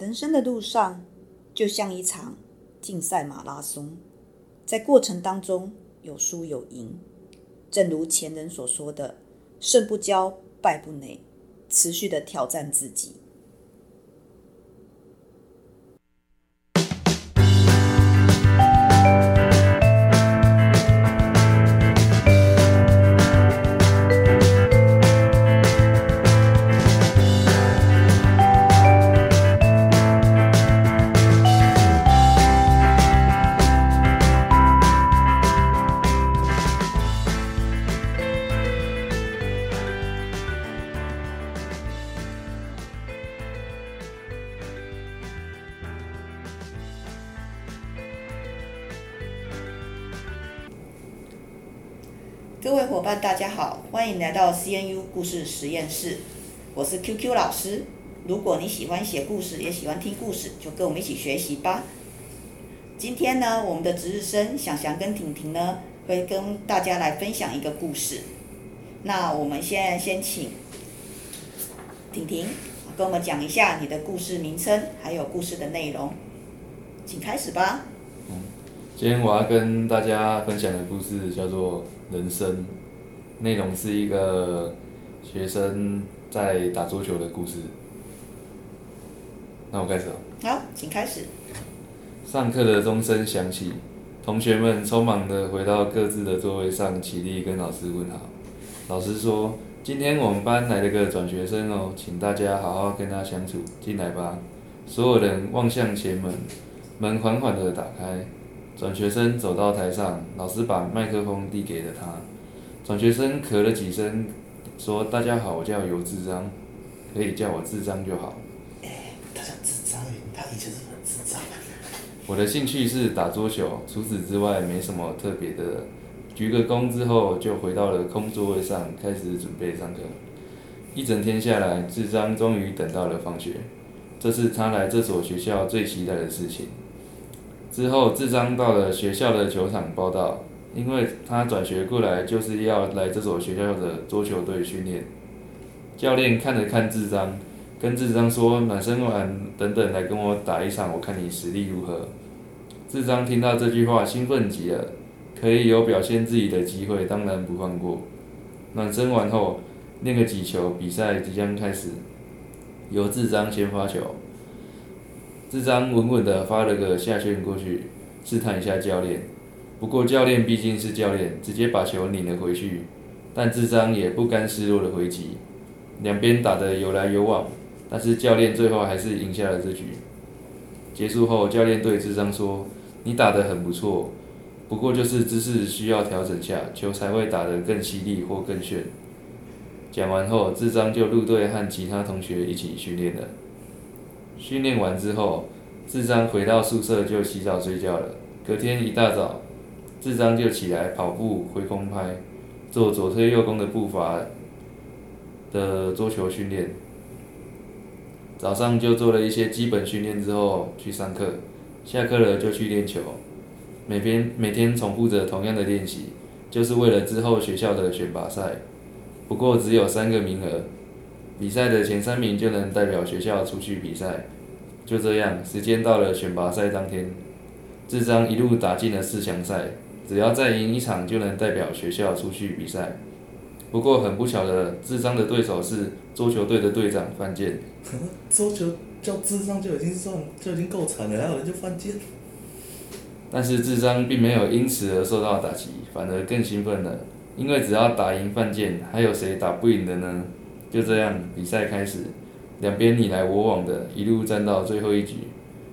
人生的路上就像一场竞赛马拉松，在过程当中有输有赢。正如前人所说的：“胜不骄，败不馁”，持续的挑战自己。各位伙伴，大家好，欢迎来到 CNU 故事实验室。我是 QQ 老师。如果你喜欢写故事，也喜欢听故事，就跟我们一起学习吧。今天呢，我们的值日生想想跟婷婷呢，会跟大家来分享一个故事。那我们现在先请婷婷跟我们讲一下你的故事名称，还有故事的内容，请开始吧。今天我要跟大家分享的故事叫做。人生内容是一个学生在打桌球的故事。那我开始了。好，请开始。上课的钟声响起，同学们匆忙地回到各自的座位上，起立跟老师问好。老师说：“今天我们班来了个转学生哦，请大家好好跟他相处，进来吧。”所有人望向前门，门缓缓的打开。转学生走到台上，老师把麦克风递给了他。转学生咳了几声，说：“大家好，我叫尤智章，可以叫我智章就好。”哎，他叫智章，他以前是很智障。我的兴趣是打桌球，除此之外没什么特别的。鞠个躬之后，就回到了空座位上，开始准备上课。一整天下来，智章终于等到了放学，这是他来这所学校最期待的事情。之后，智章到了学校的球场报到，因为他转学过来就是要来这所学校的桌球队训练。教练看了看智章，跟智章说：“暖身完，等等来跟我打一场，我看你实力如何。”智章听到这句话，兴奋极了，可以有表现自己的机会，当然不放过。暖身完后，练个几球，比赛即将开始，由智章先发球。智章稳稳地发了个下旋过去，试探一下教练。不过教练毕竟是教练，直接把球拧了回去。但智章也不甘示弱的回击，两边打得有来有往。但是教练最后还是赢下了这局。结束后，教练对智章说：“你打得很不错，不过就是姿势需要调整下，球才会打得更犀利或更炫。”讲完后，智章就入队和其他同学一起训练了。训练完之后，智章回到宿舍就洗澡睡觉了。隔天一大早，智章就起来跑步、挥空拍，做左推右攻的步伐的桌球训练。早上就做了一些基本训练之后去上课，下课了就去练球。每天每天重复着同样的练习，就是为了之后学校的选拔赛。不过只有三个名额。比赛的前三名就能代表学校出去比赛。就这样，时间到了选拔赛当天，智章一路打进了四强赛，只要再赢一场就能代表学校出去比赛。不过很不巧的，智章的对手是桌球队的队长范建。桌球叫智章就已经算就已经够惨了，还有人叫范建。但是智章并没有因此而受到打击，反而更兴奋了，因为只要打赢范建，还有谁打不赢的呢？就这样，比赛开始，两边你来我往的，一路战到最后一局，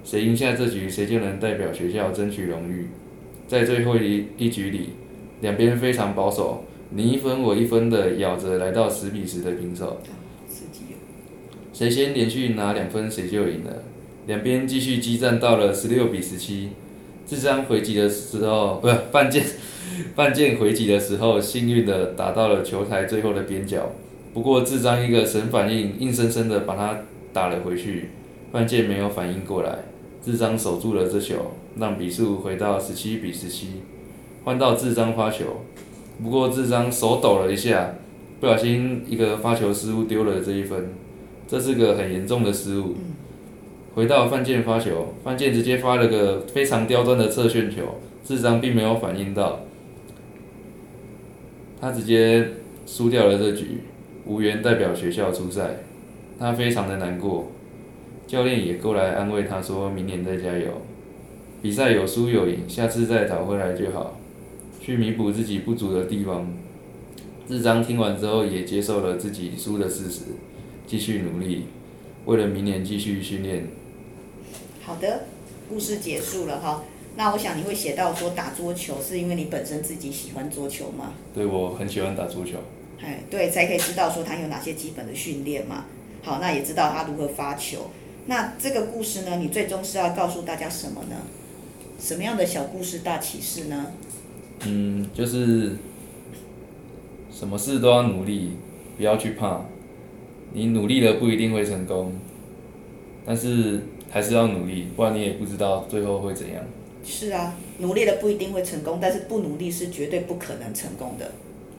谁赢下这局，谁就能代表学校争取荣誉。在最后一一局里，两边非常保守，你一分我一分的咬着，来到十比十的平手。谁先连续拿两分，谁就赢了。两边继续激战到了十六比十七，智章回击的时候，不是范建，范建回击的时候，幸运的打到了球台最后的边角。不过智章一个神反应，硬生生的把他打了回去。范建没有反应过来，智章守住了这球，让比数回到十七比十七。换到智章发球，不过智章手抖了一下，不小心一个发球失误丢了这一分，这是个很严重的失误。回到范建发球，范建直接发了个非常刁钻的侧旋球，智章并没有反应到，他直接输掉了这局，无缘代表学校出赛，他非常的难过，教练也过来安慰他说明年再加油，比赛有输有赢，下次再讨回来就好，去弥补自己不足的地方。日章听完之后也接受了自己输的事实，继续努力，为了明年继续训练。好的，故事结束了哈。那我想你会写到说打桌球是因为你本身自己喜欢桌球吗？对，我很喜欢打桌球。哎，对，才可以知道说他有哪些基本的训练嘛。好，那也知道他如何发球。那这个故事呢，你最终是要告诉大家什么呢？什么样的小故事大启示呢？嗯，就是什么事都要努力，不要去怕。你努力了不一定会成功，但是。还是要努力，不然你也不知道最后会怎样。是啊，努力了不一定会成功，但是不努力是绝对不可能成功的。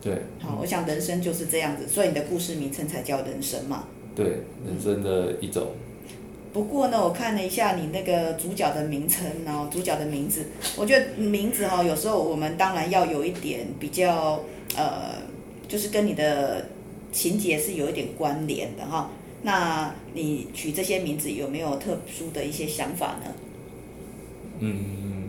对。好，我想人生就是这样子，所以你的故事名称才叫人生嘛。对，人生的一种。不过呢，我看了一下你那个主角的名称哦，主角的名字，我觉得名字哈，有时候我们当然要有一点比较呃，就是跟你的情节是有一点关联的哈。那你取这些名字有没有特殊的一些想法呢？嗯，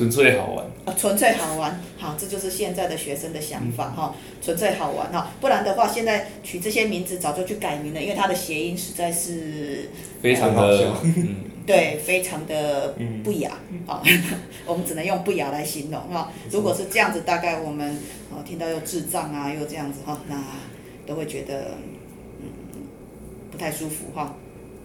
纯粹好玩。啊，纯粹好玩，好，这就是现在的学生的想法哈，纯粹好玩哈，不然的话，现在取这些名字早就去改名了，因为它的谐音实在是非常的，嗯，对，非常的不雅啊，我们只能用不雅来形容哈。如果是这样子，大概我们哦听到又智障啊，又这样子哈，那都会觉得嗯不。太舒服哈，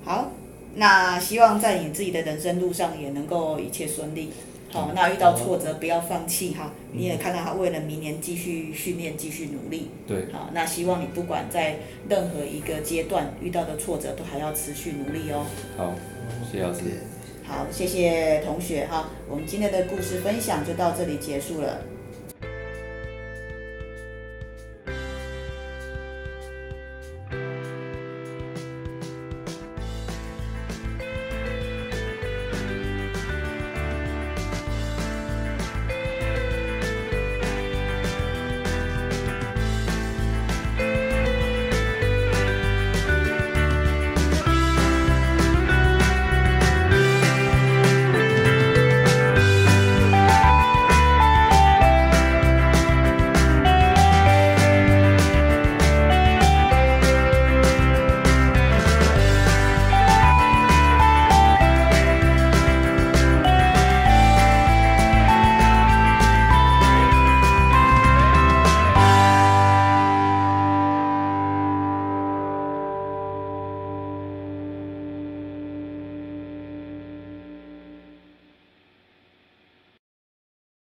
好，那希望在你自己的人生路上也能够一切顺利。好，那遇到挫折不要放弃哈，你也看到他为了明年继续训练，继续努力。对。好，那希望你不管在任何一个阶段遇到的挫折，都还要持续努力哦。好，谢谢老师。好，谢谢同学哈，我们今天的故事分享就到这里结束了。